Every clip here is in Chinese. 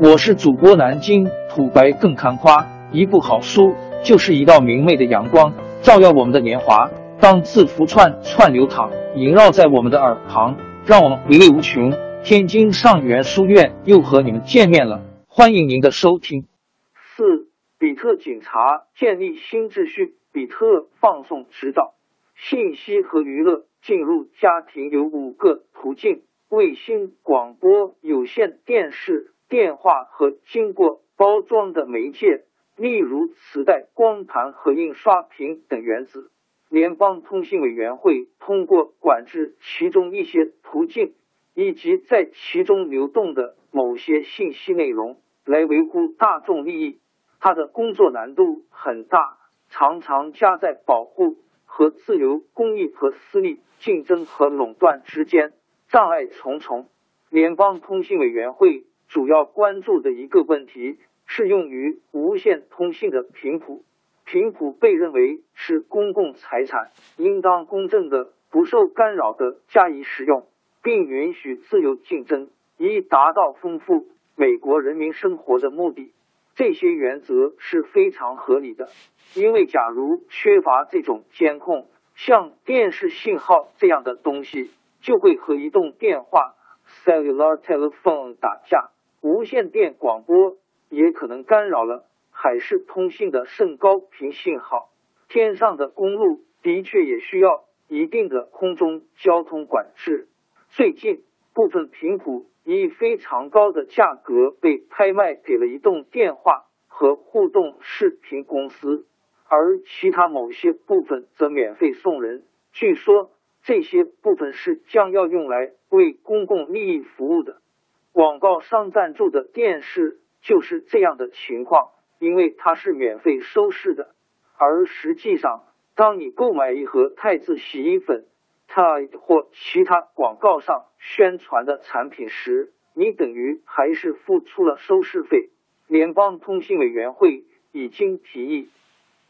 我是主播南京土白更看花，一部好书就是一道明媚的阳光，照耀我们的年华。当字符串串流淌，萦绕在我们的耳旁，让我们回味无穷。天津上元书院又和你们见面了，欢迎您的收听。四，比特警察建立新秩序，比特放送指导，信息和娱乐进入家庭有五个途径：卫星、广播、有线电视。电话和经过包装的媒介，例如磁带、光盘和印刷品等原子。联邦通信委员会通过管制其中一些途径以及在其中流动的某些信息内容，来维护大众利益。它的工作难度很大，常常夹在保护和自由、公益和私利、竞争和垄断之间，障碍重重。联邦通信委员会。主要关注的一个问题是用于无线通信的频谱。频谱被认为是公共财产，应当公正的、不受干扰的加以使用，并允许自由竞争，以达到丰富美国人民生活的目的。这些原则是非常合理的，因为假如缺乏这种监控，像电视信号这样的东西就会和移动电话 （cellular telephone） 打架。无线电广播也可能干扰了海事通信的甚高频信号。天上的公路的确也需要一定的空中交通管制。最近，部分频谱以非常高的价格被拍卖给了移动电话和互动视频公司，而其他某些部分则免费送人。据说，这些部分是将要用来为公共利益服务的。广告商赞助的电视就是这样的情况，因为它是免费收视的。而实际上，当你购买一盒汰渍洗衣粉、Tide 或其他广告上宣传的产品时，你等于还是付出了收视费。联邦通信委员会已经提议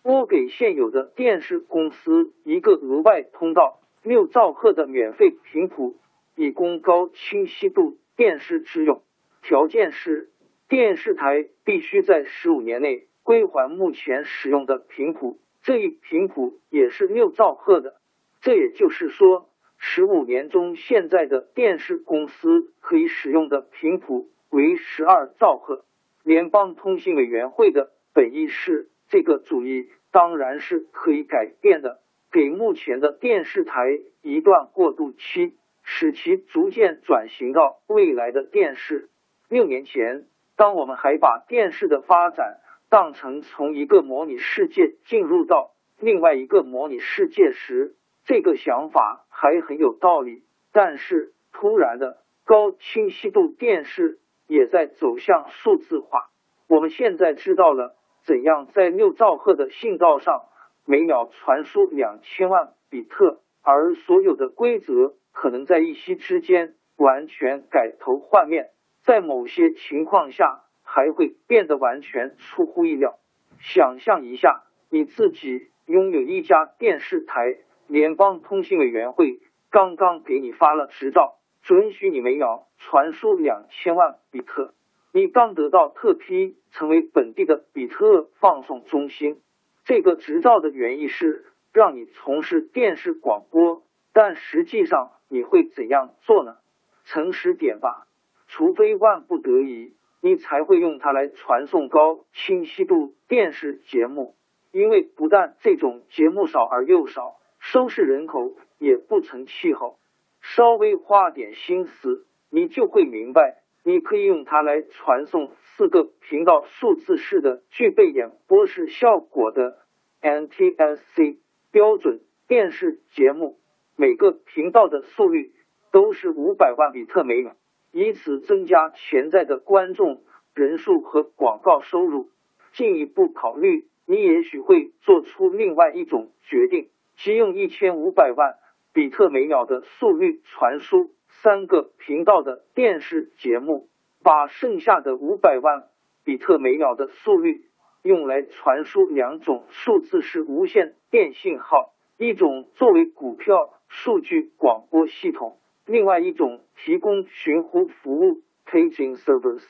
拨给现有的电视公司一个额外通道，六兆赫的免费频谱，以供高清晰度。电视之用，条件是电视台必须在十五年内归还目前使用的频谱，这一频谱也是六兆赫的。这也就是说，十五年中现在的电视公司可以使用的频谱为十二兆赫。联邦通信委员会的本意是，这个主意当然是可以改变的，给目前的电视台一段过渡期。使其逐渐转型到未来的电视。六年前，当我们还把电视的发展当成从一个模拟世界进入到另外一个模拟世界时，这个想法还很有道理。但是，突然的高清晰度电视也在走向数字化。我们现在知道了怎样在六兆赫的信道上每秒传输两千万比特，而所有的规则。可能在一夕之间完全改头换面，在某些情况下还会变得完全出乎意料。想象一下，你自己拥有一家电视台，联邦通信委员会刚刚给你发了执照，准许你每秒传输两千万比特。你刚得到特批，成为本地的比特放送中心。这个执照的原意是让你从事电视广播，但实际上。你会怎样做呢？诚实点吧，除非万不得已，你才会用它来传送高清晰度电视节目。因为不但这种节目少而又少，收视人口也不成气候。稍微花点心思，你就会明白，你可以用它来传送四个频道数字式的、具备演播室效果的 NTSC 标准电视节目。每个频道的速率都是五百万比特每秒，以此增加潜在的观众人数和广告收入。进一步考虑，你也许会做出另外一种决定，即用一千五百万比特每秒的速率传输三个频道的电视节目，把剩下的五百万比特每秒的速率用来传输两种数字式无线电信号，一种作为股票。数据广播系统，另外一种提供寻呼服务 （paging service）。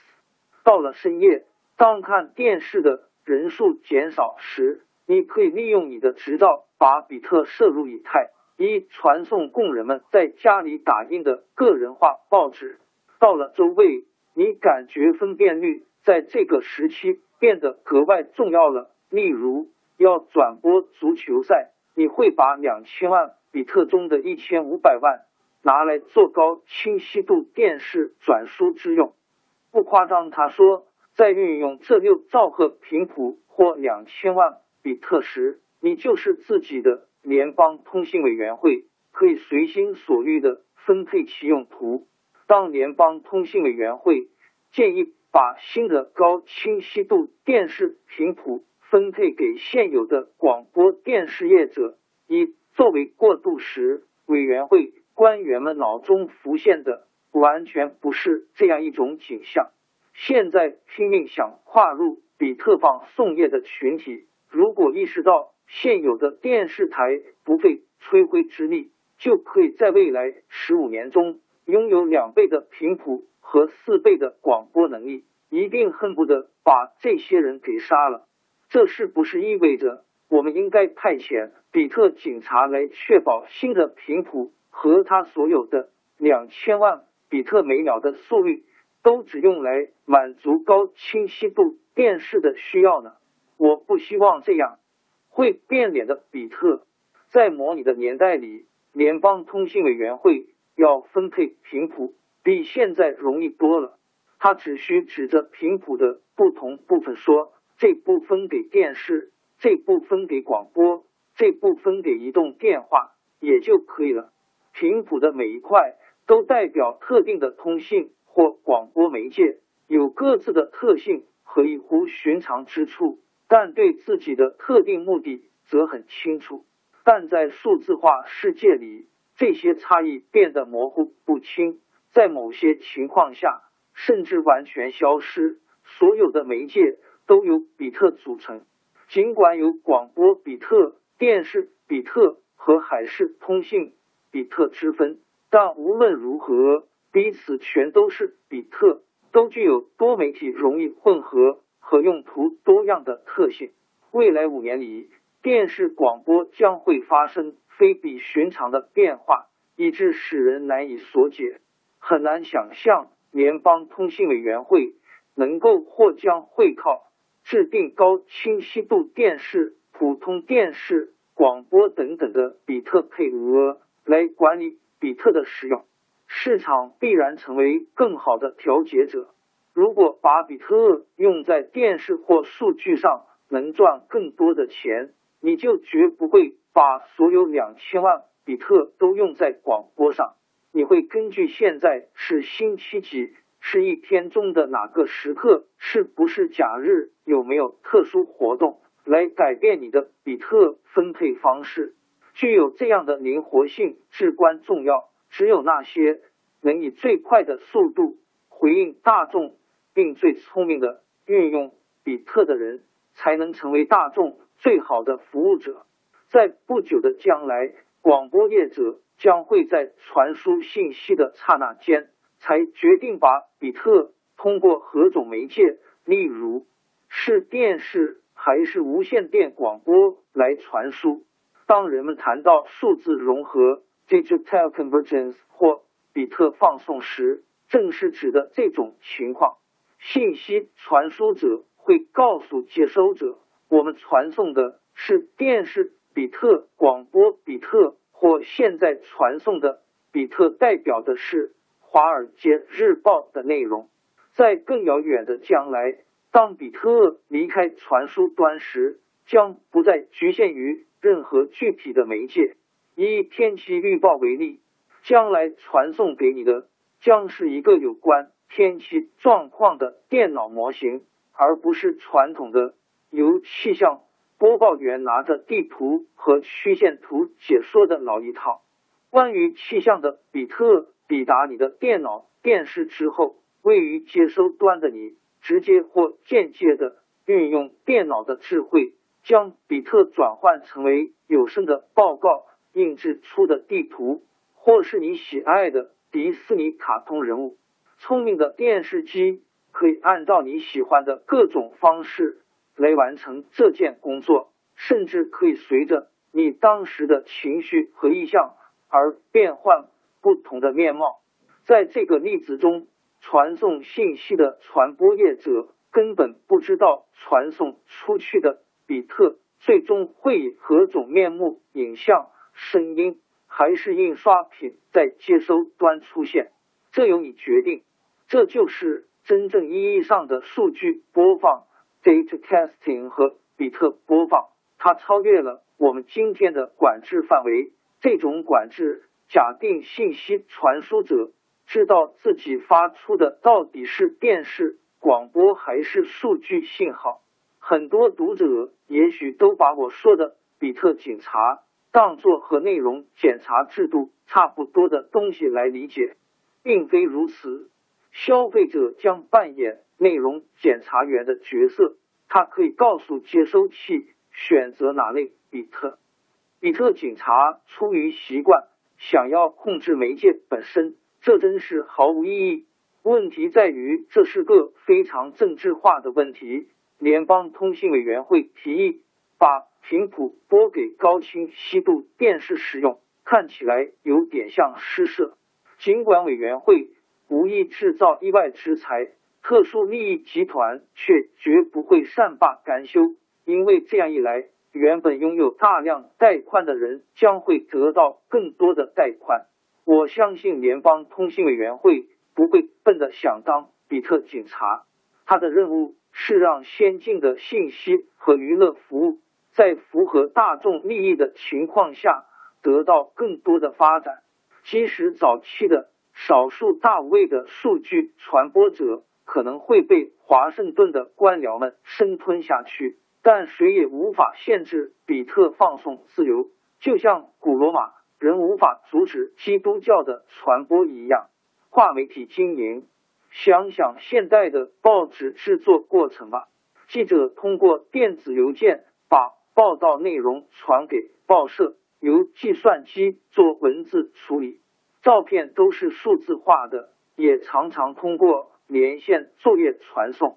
到了深夜，当看电视的人数减少时，你可以利用你的执照把比特摄入以太，以传送工人们在家里打印的个人化报纸。到了周位，你感觉分辨率在这个时期变得格外重要了。例如，要转播足球赛，你会把两千万比特中的一千五百万拿来做高清晰度电视转输之用。不夸张，他说，在运用这六兆赫频谱或两千万。比特时，你就是自己的联邦通信委员会，可以随心所欲的分配其用途。当联邦通信委员会建议把新的高清晰度电视频谱分配给现有的广播电视业者，以作为过渡时，委员会官员们脑中浮现的完全不是这样一种景象。现在拼命想跨入比特放送业的群体。如果意识到现有的电视台不费吹灰之力就可以在未来十五年中拥有两倍的频谱和四倍的广播能力，一定恨不得把这些人给杀了。这是不是意味着我们应该派遣比特警察来确保新的频谱和他所有的两千万比特每秒的速率都只用来满足高清晰度电视的需要呢？我不希望这样会变脸的比特，在模拟的年代里，联邦通信委员会要分配频谱比现在容易多了。他只需指着频谱的不同部分说：“这部分给电视，这部分给广播，这部分给移动电话”也就可以了。频谱的每一块都代表特定的通信或广播媒介，有各自的特性和异乎寻常之处。但对自己的特定目的则很清楚，但在数字化世界里，这些差异变得模糊不清，在某些情况下甚至完全消失。所有的媒介都由比特组成，尽管有广播比特、电视比特和海事通信比特之分，但无论如何，彼此全都是比特，都具有多媒体容易混合。和用途多样的特性。未来五年里，电视广播将会发生非比寻常的变化，以致使人难以所解。很难想象联邦通信委员会能够或将会靠制定高清晰度电视、普通电视、广播等等的比特配额来管理比特的使用。市场必然成为更好的调节者。如果把比特用在电视或数据上，能赚更多的钱，你就绝不会把所有两千万比特都用在广播上。你会根据现在是星期几，是一天中的哪个时刻，是不是假日，有没有特殊活动，来改变你的比特分配方式。具有这样的灵活性至关重要。只有那些能以最快的速度回应大众。并最聪明的运用比特的人，才能成为大众最好的服务者。在不久的将来，广播业者将会在传输信息的刹那间，才决定把比特通过何种媒介，例如是电视还是无线电广播来传输。当人们谈到数字融合 （digital convergence） 或比特放送时，正是指的这种情况。信息传输者会告诉接收者，我们传送的是电视比特、广播比特，或现在传送的比特代表的是《华尔街日报》的内容。在更遥远的将来，当比特离开传输端时，将不再局限于任何具体的媒介。以天气预报为例，将来传送给你的将是一个有关。天气状况的电脑模型，而不是传统的由气象播报员拿着地图和曲线图解说的老一套。关于气象的比特抵达你的电脑、电视之后，位于接收端的你，直接或间接的运用电脑的智慧，将比特转换成为有声的报告、印制出的地图，或是你喜爱的迪士尼卡通人物。聪明的电视机可以按照你喜欢的各种方式来完成这件工作，甚至可以随着你当时的情绪和意向而变换不同的面貌。在这个例子中，传送信息的传播业者根本不知道传送出去的比特最终会以何种面目、影像、声音，还是印刷品在接收端出现，这由你决定。这就是真正意义上的数据播放 （data casting） 和比特播放。它超越了我们今天的管制范围。这种管制假定信息传输者知道自己发出的到底是电视广播还是数据信号。很多读者也许都把我说的比特警察当作和内容检查制度差不多的东西来理解，并非如此。消费者将扮演内容检查员的角色，他可以告诉接收器选择哪类比特。比特警察出于习惯想要控制媒介本身，这真是毫无意义。问题在于这是个非常政治化的问题。联邦通信委员会提议把频谱拨给高清晰度电视使用，看起来有点像施舍。尽管委员会。无意制造意外之财，特殊利益集团却绝不会善罢甘休，因为这样一来，原本拥有大量贷款的人将会得到更多的贷款。我相信联邦通信委员会不会笨的想当比特警察，他的任务是让先进的信息和娱乐服务在符合大众利益的情况下得到更多的发展，即使早期的。少数大无畏的数据传播者可能会被华盛顿的官僚们生吞下去，但谁也无法限制比特放送自由，就像古罗马人无法阻止基督教的传播一样。跨媒体经营，想想现代的报纸制作过程吧。记者通过电子邮件把报道内容传给报社，由计算机做文字处理。照片都是数字化的，也常常通过连线作业传送。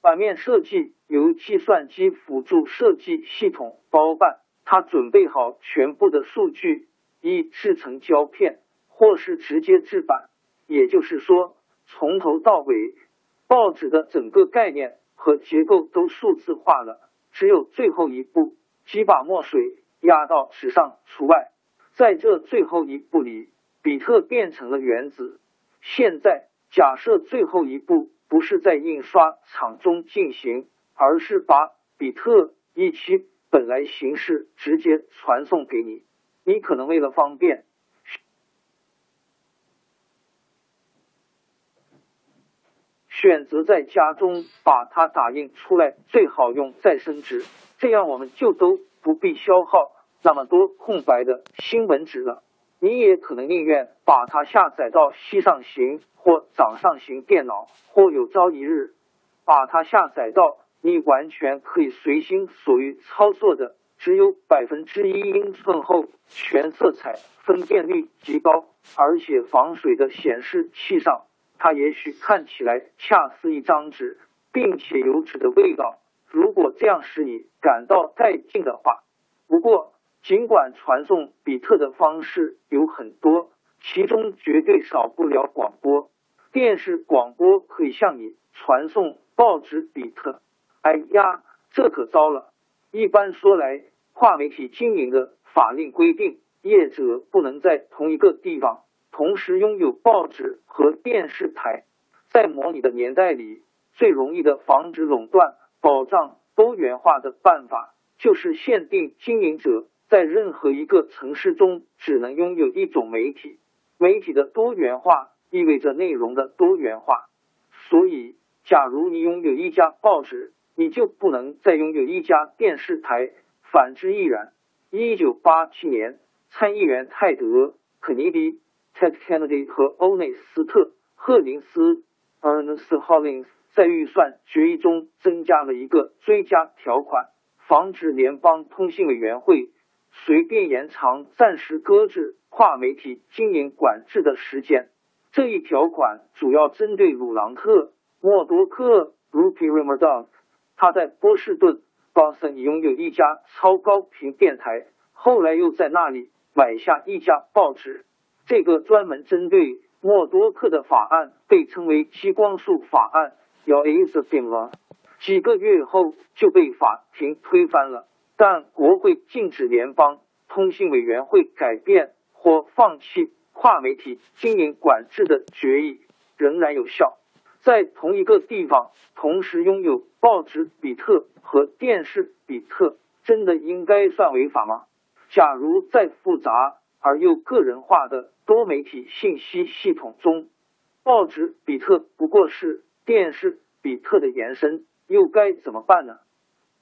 版面设计由计算机辅助设计系统包办，他准备好全部的数据，以制成胶片，或是直接制版。也就是说，从头到尾，报纸的整个概念和结构都数字化了，只有最后一步，几把墨水压到纸上除外。在这最后一步里。比特变成了原子。现在假设最后一步不是在印刷厂中进行，而是把比特一期本来形式直接传送给你。你可能为了方便，选择在家中把它打印出来，最好用再生纸，这样我们就都不必消耗那么多空白的新闻纸了。你也可能宁愿把它下载到西上行或掌上型电脑，或有朝一日把它下载到你完全可以随心所欲操作的只有百分之一英寸厚、全色彩、分辨率极高，而且防水的显示器上。它也许看起来恰似一张纸，并且有纸的味道。如果这样使你感到带劲的话，不过。尽管传送比特的方式有很多，其中绝对少不了广播。电视广播可以向你传送报纸比特。哎呀，这可糟了！一般说来，跨媒体经营的法令规定，业者不能在同一个地方同时拥有报纸和电视台。在模拟的年代里，最容易的防止垄断、保障多元化的办法，就是限定经营者。在任何一个城市中，只能拥有一种媒体。媒体的多元化意味着内容的多元化。所以，假如你拥有一家报纸，你就不能再拥有一家电视台，反之亦然。一九八七年，参议员泰德·肯尼迪 （Ted Kennedy） 和欧内斯特·赫林斯 （Ernest Hollins） 在预算决议中增加了一个追加条款，防止联邦通信委员会。随便延长暂时搁置跨媒体经营管制的时间。这一条款主要针对鲁朗特默多克 Rupert Murdoch，他在波士顿 Boston 拥有一家超高频电台，后来又在那里买下一家报纸。这个专门针对默多克的法案被称为激光束法案，要 is a thing 了。几个月后就被法庭推翻了，但国会禁止联邦通信委员会改变或放弃跨媒体经营管制的决议仍然有效。在同一个地方同时拥有报纸比特和电视比特，真的应该算违法吗？假如在复杂而又个人化的多媒体信息系统中，报纸比特不过是电视比特的延伸，又该怎么办呢？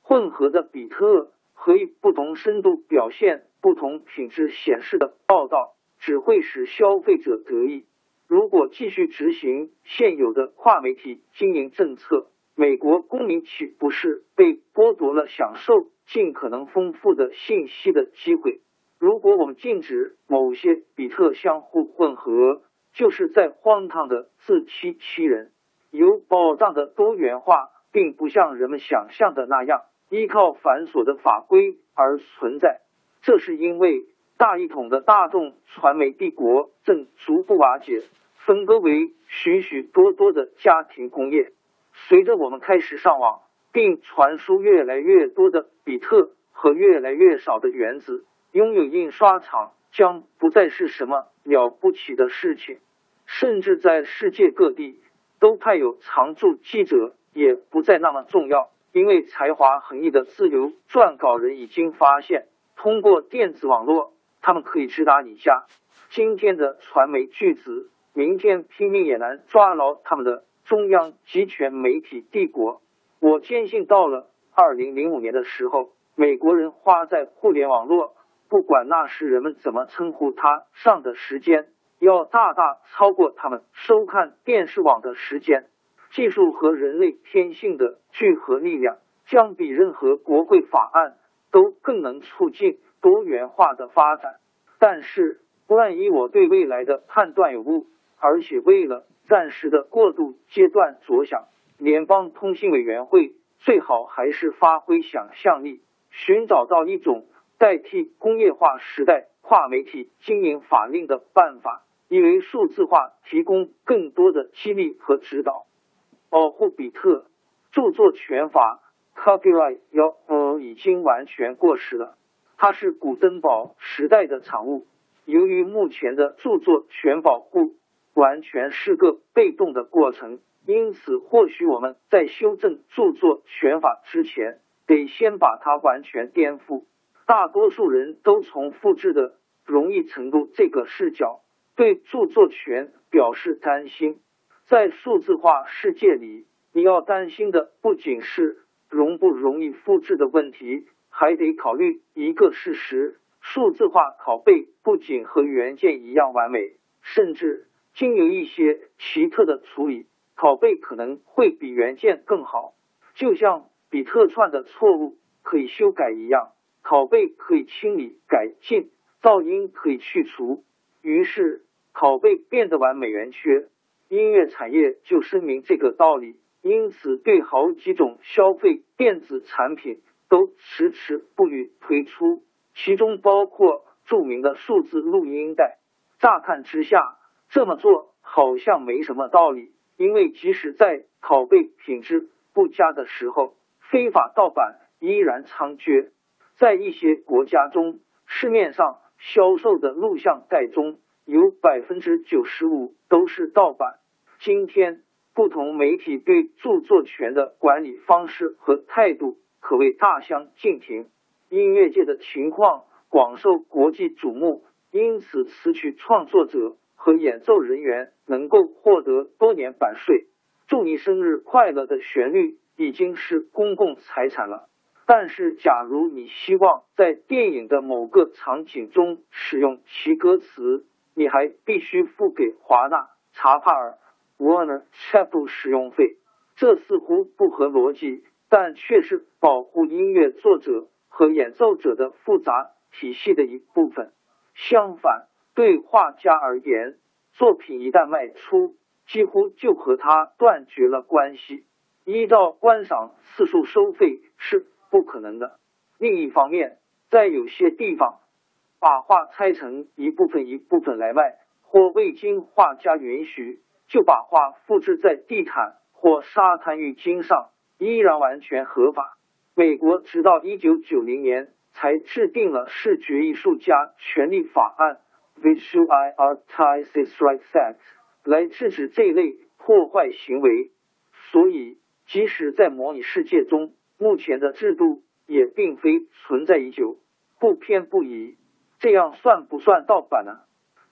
混合的比特和以不同深度表现不同品质显示的报道，只会使消费者得益。如果继续执行现有的跨媒体经营政策，美国公民岂不是被剥夺了享受尽可能丰富的信息的机会？如果我们禁止某些比特相互混合，就是在荒唐的自欺欺人。有保障的多元化，并不像人们想象的那样依靠繁琐的法规而存在。这是因为大一统的大众传媒帝国正逐步瓦解。分割为许许多多的家庭工业。随着我们开始上网，并传输越来越多的比特和越来越少的原子，拥有印刷厂将不再是什么了不起的事情。甚至在世界各地都派有常驻记者，也不再那么重要。因为才华横溢的自由撰稿人已经发现，通过电子网络，他们可以直达你家。今天的传媒巨子。明天拼命也难抓牢他们的中央集权媒体帝国。我坚信，到了二零零五年的时候，美国人花在互联网络，不管那时人们怎么称呼它上的时间，要大大超过他们收看电视网的时间。技术和人类天性的聚合力量，将比任何国会法案都更能促进多元化的发展。但是，万一我对未来的判断有误？而且为了暂时的过渡阶段着想，联邦通信委员会最好还是发挥想象力，寻找到一种代替工业化时代跨媒体经营法令的办法，以为数字化提供更多的激励和指导。保护比特著作权法 （Copyright） 要呃已经完全过时了，它是古登堡时代的产物。由于目前的著作权保护。完全是个被动的过程，因此或许我们在修正著作权法之前，得先把它完全颠覆。大多数人都从复制的容易程度这个视角对著作权表示担心。在数字化世界里，你要担心的不仅是容不容易复制的问题，还得考虑一个事实：数字化拷贝不仅和原件一样完美，甚至。经由一些奇特的处理，拷贝可能会比原件更好。就像比特串的错误可以修改一样，拷贝可以清理改进，噪音可以去除。于是，拷贝变得完美圆缺。音乐产业就声明这个道理，因此对好几种消费电子产品都迟迟不予推出，其中包括著名的数字录音带。乍看之下。这么做好像没什么道理，因为即使在拷贝品质不佳的时候，非法盗版依然猖獗。在一些国家中，市面上销售的录像带中有百分之九十五都是盗版。今天，不同媒体对著作权的管理方式和态度可谓大相径庭。音乐界的情况广受国际瞩目，因此词曲创作者。和演奏人员能够获得多年版税。祝你生日快乐的旋律已经是公共财产了。但是，假如你希望在电影的某个场景中使用其歌词，你还必须付给华纳查帕尔 （Warner c h a p e l 使用费。这似乎不合逻辑，但却是保护音乐作者和演奏者的复杂体系的一部分。相反。对画家而言，作品一旦卖出，几乎就和他断绝了关系。依照观赏次数收费是不可能的。另一方面，在有些地方，把画拆成一部分一部分来卖，或未经画家允许就把画复制在地毯或沙滩浴巾上，依然完全合法。美国直到一九九零年才制定了视觉艺术家权利法案 （Visual Artists' Rights Act） 来制止这类破坏行为。所以，即使在模拟世界中，目前的制度也并非存在已久、不偏不倚。这样算不算盗版呢？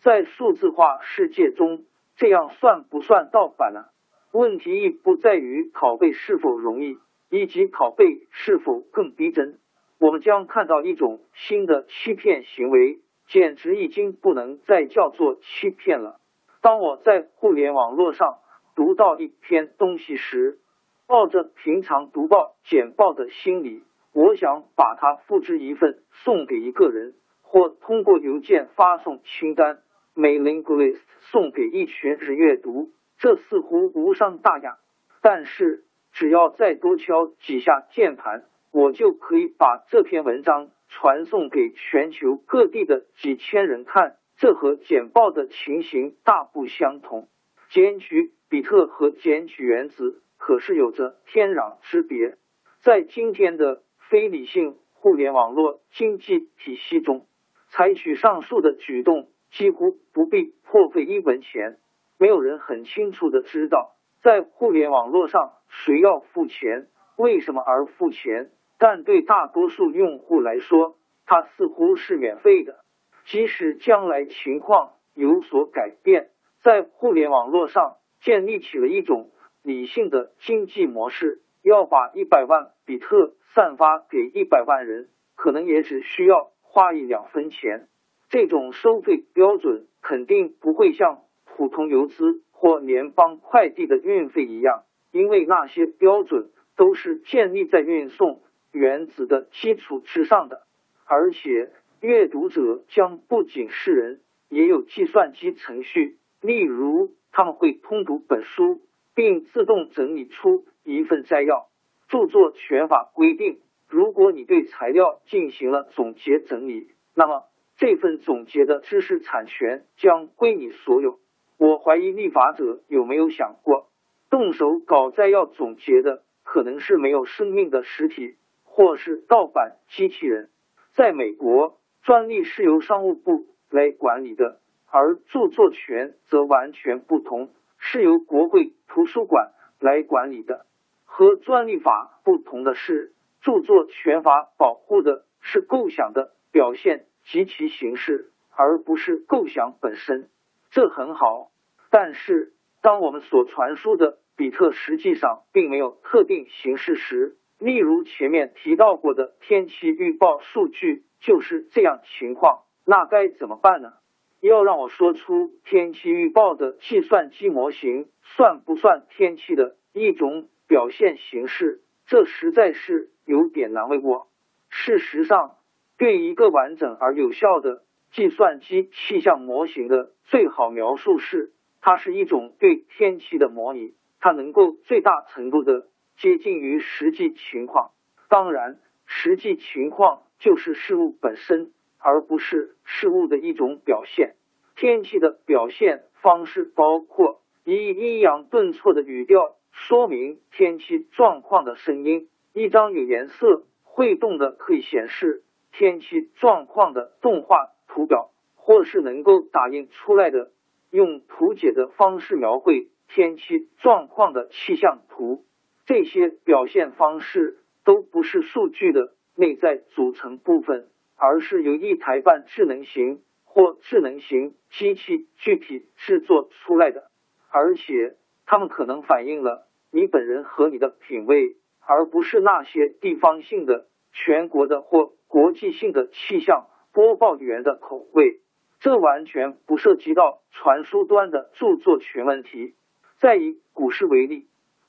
在数字化世界中，这样算不算盗版呢？问题亦不在于拷贝是否容易，以及拷贝是否更逼真。我们将看到一种新的欺骗行为，简直已经不能再叫做欺骗了。当我在互联网络上读到一篇东西时，抱着平常读报简报的心理，我想把它复制一份送给一个人，或通过邮件发送清单 （mailing list） 送给一群人阅读。这似乎无伤大雅，但是只要再多敲几下键盘，我就可以把这篇文章传送给全球各地的几千人看。这和简报的情形大不相同。捡取比特和捡取原子。可是有着天壤之别。在今天的非理性互联网络经济体系中，采取上述的举动几乎不必破费一文钱。没有人很清楚的知道，在互联网络上谁要付钱，为什么而付钱。但对大多数用户来说，它似乎是免费的。即使将来情况有所改变，在互联网络上建立起了一种。理性的经济模式要把一百万比特散发给一百万人，可能也只需要花一两分钱。这种收费标准肯定不会像普通邮资或联邦快递的运费一样，因为那些标准都是建立在运送原子的基础之上的。而且，阅读者将不仅是人，也有计算机程序，例如他们会通读本书。并自动整理出一份摘要。著作权法规定，如果你对材料进行了总结整理，那么这份总结的知识产权将归你所有。我怀疑立法者有没有想过，动手搞摘要总结的可能是没有生命的实体，或是盗版机器人。在美国，专利是由商务部来管理的，而著作权则完全不同。是由国会图书馆来管理的。和专利法不同的是，著作权法保护的是构想的表现及其形式，而不是构想本身。这很好。但是，当我们所传输的比特实际上并没有特定形式时，例如前面提到过的天气预报数据就是这样情况，那该怎么办呢？要让我说出天气预报的计算机模型算不算天气的一种表现形式，这实在是有点难为我。事实上，对一个完整而有效的计算机气象模型的最好描述是，它是一种对天气的模拟，它能够最大程度的接近于实际情况。当然，实际情况就是事物本身。而不是事物的一种表现。天气的表现方式包括以抑扬顿挫的语调说明天气状况的声音，一张有颜色、会动的可以显示天气状况的动画图表，或是能够打印出来的用图解的方式描绘天气状况的气象图。这些表现方式都不是数据的内在组成部分。而是由一台半智能型或智能型机器具体制作出来的，而且它们可能反映了你本人和你的品味，而不是那些地方性的、全国的或国际性的气象播报员的口味。这完全不涉及到传输端的著作权问题。再以股市为例，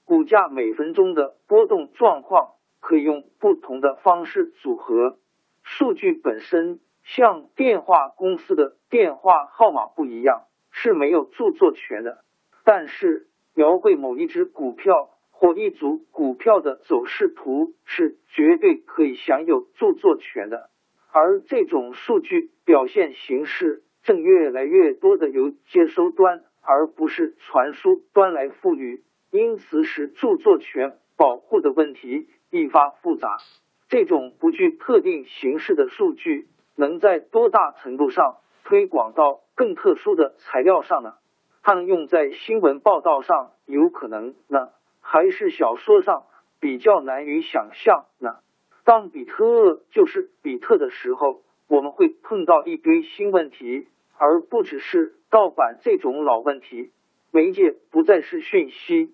股价每分钟的波动状况可以用不同的方式组合。数据本身像电话公司的电话号码不一样，是没有著作权的。但是描绘某一只股票或一组股票的走势图是绝对可以享有著作权的。而这种数据表现形式正越来越多的由接收端而不是传输端来赋予，因此使著作权保护的问题愈发复杂。这种不具特定形式的数据能在多大程度上推广到更特殊的材料上呢？它能用在新闻报道上有可能呢，还是小说上比较难以想象呢？当比特就是比特的时候，我们会碰到一堆新问题，而不只是盗版这种老问题。媒介不再是讯息。